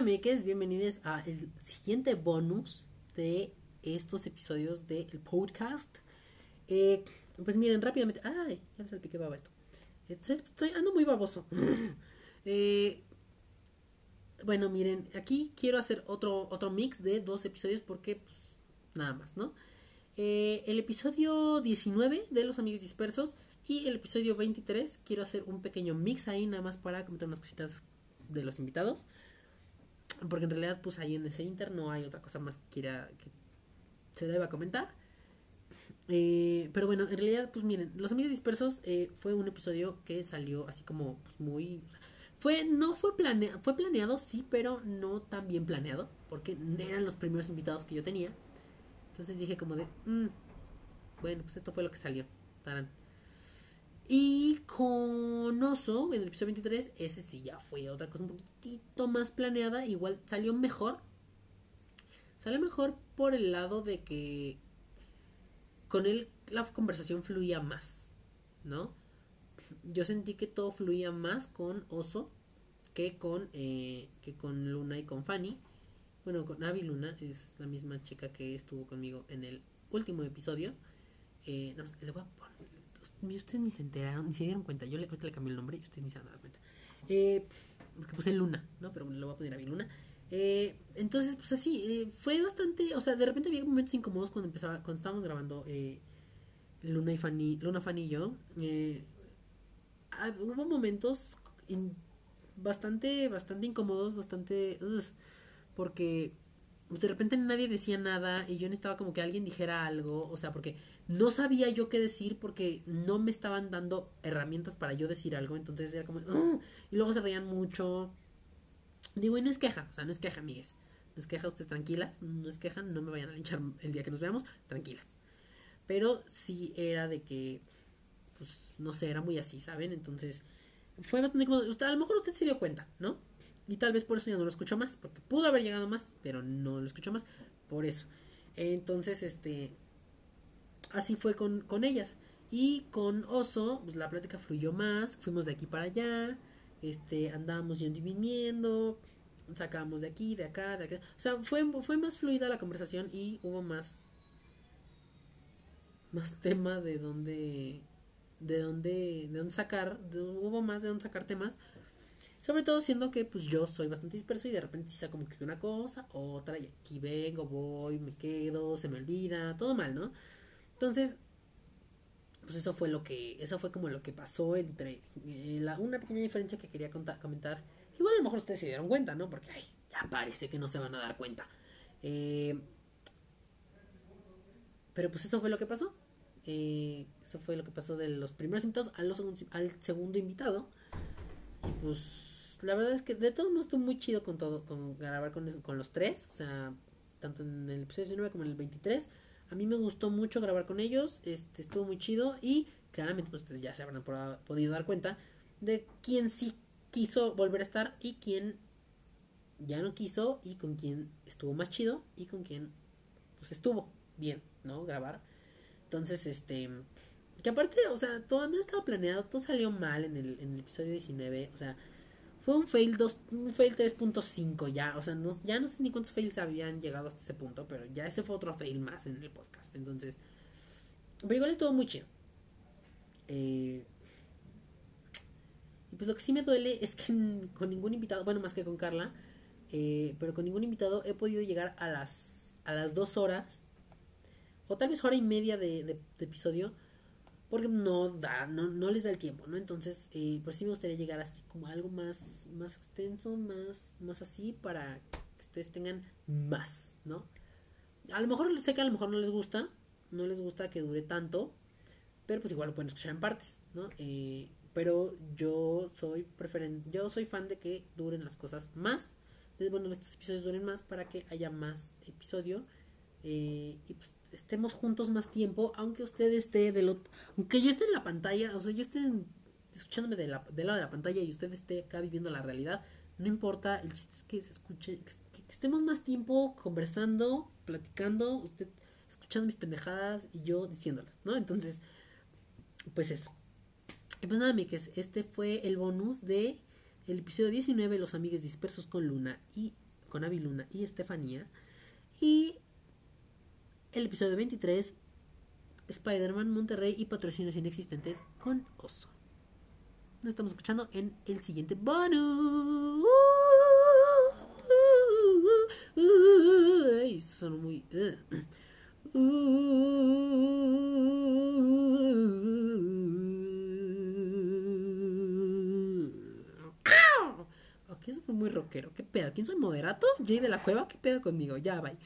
amigues, bienvenidos a el siguiente bonus de estos episodios del podcast. Eh, pues miren, rápidamente. Ay, ya les salpiqué baba esto. Estoy ando muy baboso. Eh, bueno, miren, aquí quiero hacer otro, otro mix de dos episodios porque, pues, nada más, ¿no? Eh, el episodio 19 de Los Amigos Dispersos y el episodio 23 quiero hacer un pequeño mix ahí nada más para comentar unas cositas de los invitados. Porque en realidad, pues ahí en ese inter no hay otra cosa más que quiera que se deba comentar. Eh, pero bueno, en realidad, pues miren, Los Amigos Dispersos eh, fue un episodio que salió así como pues, muy... Fue, no fue planeado, fue planeado, sí, pero no tan bien planeado, porque eran los primeros invitados que yo tenía. Entonces dije como de, mm, bueno, pues esto fue lo que salió. Tarán. Y con Oso, en el episodio 23, ese sí ya fue otra cosa un poquitito más planeada. Igual salió mejor. Salió mejor por el lado de que con él la conversación fluía más, ¿no? Yo sentí que todo fluía más con Oso que con, eh, que con Luna y con Fanny. Bueno, con Abby Luna es la misma chica que estuvo conmigo en el último episodio. Eh, no, le voy a poner ustedes ni se enteraron, ni se dieron cuenta. Yo le, ahorita le cambié el nombre y ustedes ni se a dar cuenta. Eh, porque puse Luna, ¿no? Pero lo voy a poner a mi Luna. Eh, entonces, pues así, eh, fue bastante, o sea, de repente había momentos incómodos cuando empezaba, cuando estábamos grabando Luna y Fanny, Luna, Fanny y yo. Hubo momentos bastante, bastante incómodos, bastante, ugh, porque de repente nadie decía nada y yo necesitaba como que alguien dijera algo, o sea, porque no sabía yo qué decir porque no me estaban dando herramientas para yo decir algo, entonces era como, "Ugh", y luego se reían mucho. Digo, y no es queja, o sea, no es queja, amigues. No es queja, ustedes tranquilas, no es queja, no me vayan a linchar el día que nos veamos, tranquilas. Pero sí era de que, pues, no sé, era muy así, ¿saben? Entonces, fue bastante como, usted, a lo mejor usted se dio cuenta, ¿no? Y tal vez por eso ya no lo escuchó más, porque pudo haber llegado más, pero no lo escuchó más, por eso. Entonces, este, así fue con, con ellas. Y con Oso, pues la plática fluyó más, fuimos de aquí para allá, este, andábamos yendo y viniendo, sacábamos de aquí, de acá, de acá. O sea, fue, fue más fluida la conversación y hubo más, más tema de dónde, de dónde, de dónde sacar, hubo más de dónde sacar temas. Sobre todo siendo que pues yo soy bastante disperso y de repente sea como que una cosa, otra, y aquí vengo, voy, me quedo, se me olvida, todo mal, ¿no? Entonces, pues eso fue lo que, eso fue como lo que pasó entre eh, la, una pequeña diferencia que quería comentar, que igual a lo mejor ustedes se dieron cuenta, ¿no? Porque ay, ya parece que no se van a dar cuenta. Eh, pero pues eso fue lo que pasó. Eh, eso fue lo que pasó de los primeros invitados al segundo invitado. Y pues la verdad es que de todos modos estuvo muy chido con todo, con grabar con, con los tres, o sea, tanto en el episodio 19 como en el 23. A mí me gustó mucho grabar con ellos, este estuvo muy chido y claramente pues, ustedes ya se habrán podido dar cuenta de quién sí quiso volver a estar y quién ya no quiso y con quién estuvo más chido y con quién pues estuvo bien, ¿no? Grabar. Entonces, este que aparte, o sea, todo no estaba planeado, todo salió mal en el, en el episodio 19, o sea, fue un fail 2, un fail 3.5 ya, o sea, no, ya no sé ni cuántos fails habían llegado hasta ese punto, pero ya ese fue otro fail más en el podcast, entonces, pero igual estuvo muy chido. Eh, y pues lo que sí me duele es que con ningún invitado, bueno, más que con Carla, eh, pero con ningún invitado he podido llegar a las, a las dos horas, o tal vez hora y media de episodio, porque no da, no, no les da el tiempo, ¿no? Entonces, eh, por sí me gustaría llegar así como a algo más, más extenso, más, más así, para que ustedes tengan más, ¿no? A lo mejor sé que a lo mejor no les gusta, no les gusta que dure tanto, pero pues igual lo pueden escuchar en partes, ¿no? Eh, pero yo soy preferen yo soy fan de que duren las cosas más, de- bueno, estos episodios duren más para que haya más episodio eh, y pues estemos juntos más tiempo, aunque usted esté del otro, aunque yo esté en la pantalla, o sea, yo esté escuchándome de la, del lado de la pantalla y usted esté acá viviendo la realidad, no importa, el chiste es que se escuche, que, estemos más tiempo conversando, platicando, usted escuchando mis pendejadas y yo diciéndolas, ¿no? Entonces, pues eso. Y pues nada, amigues, este fue el bonus de el episodio 19, Los amigos dispersos con Luna y con Aviluna y Estefanía. Y el episodio 23, Spider-Man Monterrey y patrocinios inexistentes con Oso. Nos estamos escuchando en el siguiente bonus. Ay, son muy. Ok, eso fue muy rockero. ¿Qué pedo? ¿Quién soy moderato? Jay de la Cueva. ¿Qué pedo conmigo? Ya, bye.